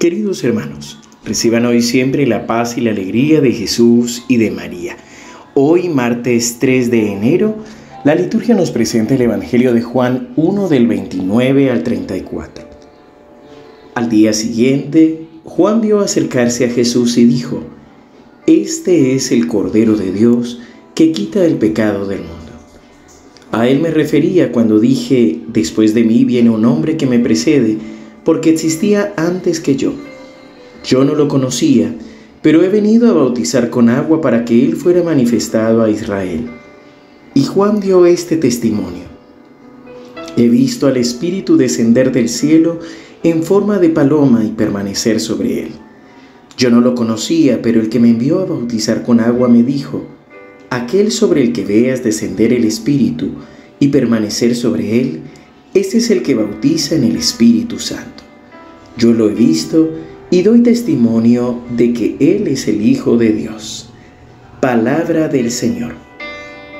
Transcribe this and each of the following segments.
Queridos hermanos, reciban hoy siempre la paz y la alegría de Jesús y de María. Hoy, martes 3 de enero, la liturgia nos presenta el Evangelio de Juan 1 del 29 al 34. Al día siguiente, Juan vio acercarse a Jesús y dijo, Este es el Cordero de Dios que quita el pecado del mundo. A él me refería cuando dije, después de mí viene un hombre que me precede, porque existía antes que yo. Yo no lo conocía, pero he venido a bautizar con agua para que Él fuera manifestado a Israel. Y Juan dio este testimonio. He visto al Espíritu descender del cielo en forma de paloma y permanecer sobre Él. Yo no lo conocía, pero el que me envió a bautizar con agua me dijo, aquel sobre el que veas descender el Espíritu y permanecer sobre Él, este es el que bautiza en el Espíritu Santo. Yo lo he visto y doy testimonio de que Él es el Hijo de Dios. Palabra del Señor.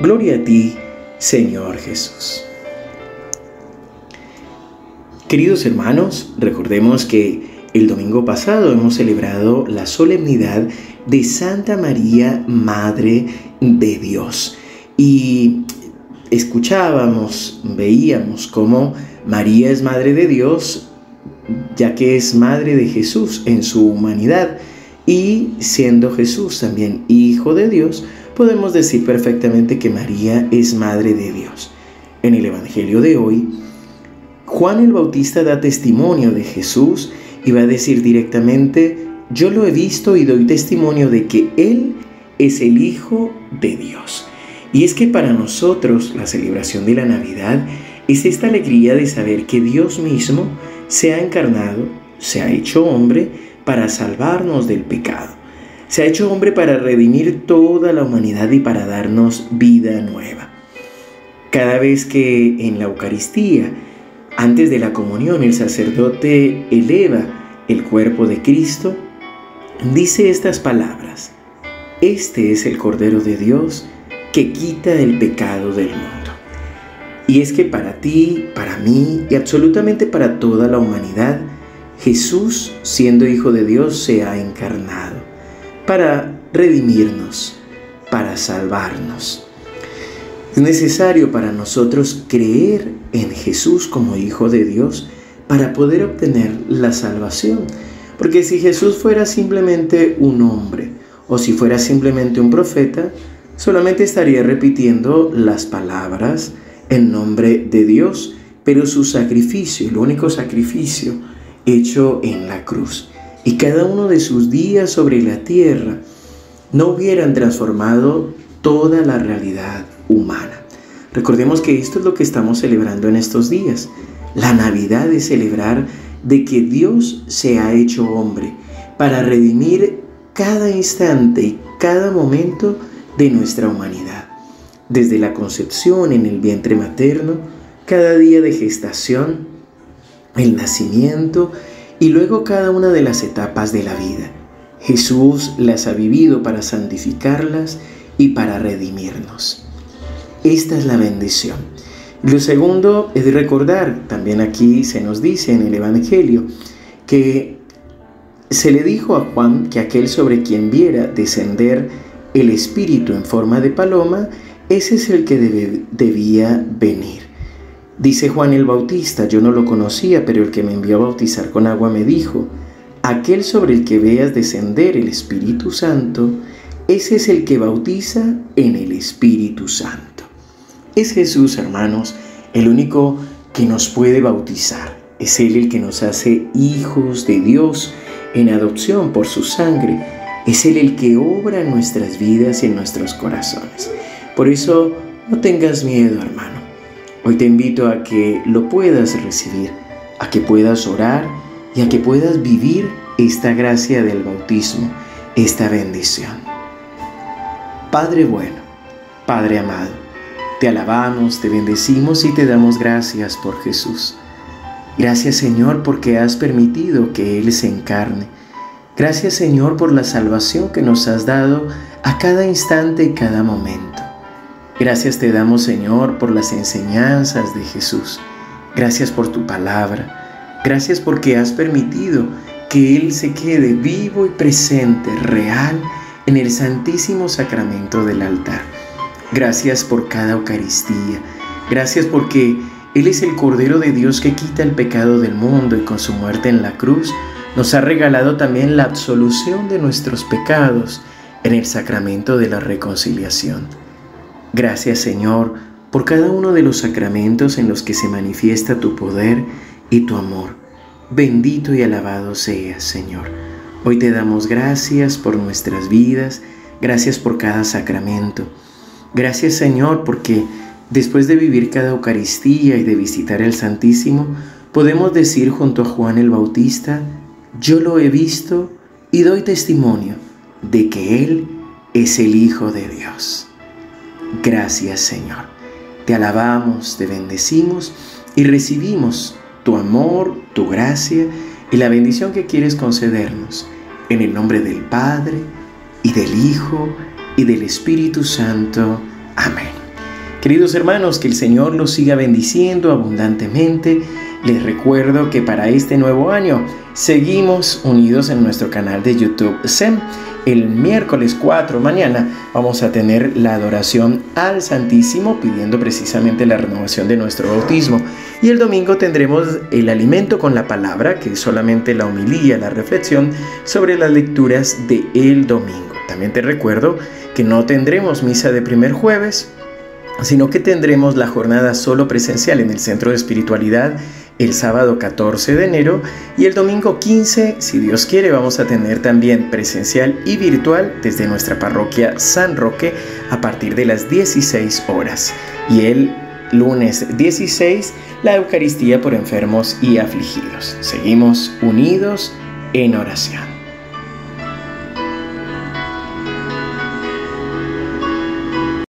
Gloria a ti, Señor Jesús. Queridos hermanos, recordemos que el domingo pasado hemos celebrado la solemnidad de Santa María, Madre de Dios. Y escuchábamos, veíamos cómo María es Madre de Dios, ya que es Madre de Jesús en su humanidad. Y siendo Jesús también Hijo de Dios, podemos decir perfectamente que María es Madre de Dios. En el Evangelio de hoy, Juan el Bautista da testimonio de Jesús y va a decir directamente, yo lo he visto y doy testimonio de que Él es el Hijo de Dios. Y es que para nosotros la celebración de la Navidad es esta alegría de saber que Dios mismo se ha encarnado, se ha hecho hombre para salvarnos del pecado. Se ha hecho hombre para redimir toda la humanidad y para darnos vida nueva. Cada vez que en la Eucaristía, antes de la comunión, el sacerdote eleva el cuerpo de Cristo, dice estas palabras. Este es el Cordero de Dios que quita el pecado del mundo. Y es que para ti, para mí y absolutamente para toda la humanidad, Jesús, siendo Hijo de Dios, se ha encarnado para redimirnos, para salvarnos. Es necesario para nosotros creer en Jesús como Hijo de Dios para poder obtener la salvación. Porque si Jesús fuera simplemente un hombre o si fuera simplemente un profeta, solamente estaría repitiendo las palabras en nombre de Dios, pero su sacrificio, el único sacrificio hecho en la cruz, y cada uno de sus días sobre la tierra, no hubieran transformado toda la realidad humana. Recordemos que esto es lo que estamos celebrando en estos días. La Navidad es celebrar de que Dios se ha hecho hombre para redimir cada instante y cada momento de nuestra humanidad, desde la concepción en el vientre materno, cada día de gestación, el nacimiento y luego cada una de las etapas de la vida. Jesús las ha vivido para santificarlas y para redimirnos. Esta es la bendición. Lo segundo es recordar, también aquí se nos dice en el Evangelio, que se le dijo a Juan que aquel sobre quien viera descender el espíritu en forma de paloma, ese es el que debía venir. Dice Juan el Bautista, yo no lo conocía, pero el que me envió a bautizar con agua me dijo, aquel sobre el que veas descender el Espíritu Santo, ese es el que bautiza en el Espíritu Santo. Es Jesús, hermanos, el único que nos puede bautizar. Es Él el que nos hace hijos de Dios en adopción por su sangre es Él el que obra en nuestras vidas y en nuestros corazones. Por eso, no tengas miedo, hermano. Hoy te invito a que lo puedas recibir, a que puedas orar y a que puedas vivir esta gracia del bautismo, esta bendición. Padre bueno, Padre amado, te alabamos, te bendecimos y te damos gracias por Jesús. Gracias Señor porque has permitido que Él se encarne Gracias Señor por la salvación que nos has dado a cada instante y cada momento. Gracias te damos Señor por las enseñanzas de Jesús. Gracias por tu palabra. Gracias porque has permitido que Él se quede vivo y presente, real, en el santísimo sacramento del altar. Gracias por cada Eucaristía. Gracias porque Él es el Cordero de Dios que quita el pecado del mundo y con su muerte en la cruz nos ha regalado también la absolución de nuestros pecados en el sacramento de la reconciliación. Gracias Señor por cada uno de los sacramentos en los que se manifiesta tu poder y tu amor. Bendito y alabado seas Señor. Hoy te damos gracias por nuestras vidas, gracias por cada sacramento. Gracias Señor porque después de vivir cada Eucaristía y de visitar el Santísimo, podemos decir junto a Juan el Bautista, yo lo he visto y doy testimonio de que Él es el Hijo de Dios. Gracias Señor. Te alabamos, te bendecimos y recibimos tu amor, tu gracia y la bendición que quieres concedernos. En el nombre del Padre y del Hijo y del Espíritu Santo. Amén. Queridos hermanos, que el Señor los siga bendiciendo abundantemente. Les recuerdo que para este nuevo año seguimos unidos en nuestro canal de YouTube SEM. El miércoles 4 mañana vamos a tener la adoración al Santísimo pidiendo precisamente la renovación de nuestro bautismo. Y el domingo tendremos el alimento con la palabra, que es solamente la homilía, la reflexión sobre las lecturas de el domingo. También te recuerdo que no tendremos misa de primer jueves, sino que tendremos la jornada solo presencial en el Centro de Espiritualidad el sábado 14 de enero y el domingo 15, si Dios quiere, vamos a tener también presencial y virtual desde nuestra parroquia San Roque a partir de las 16 horas. Y el lunes 16, la Eucaristía por enfermos y afligidos. Seguimos unidos en oración.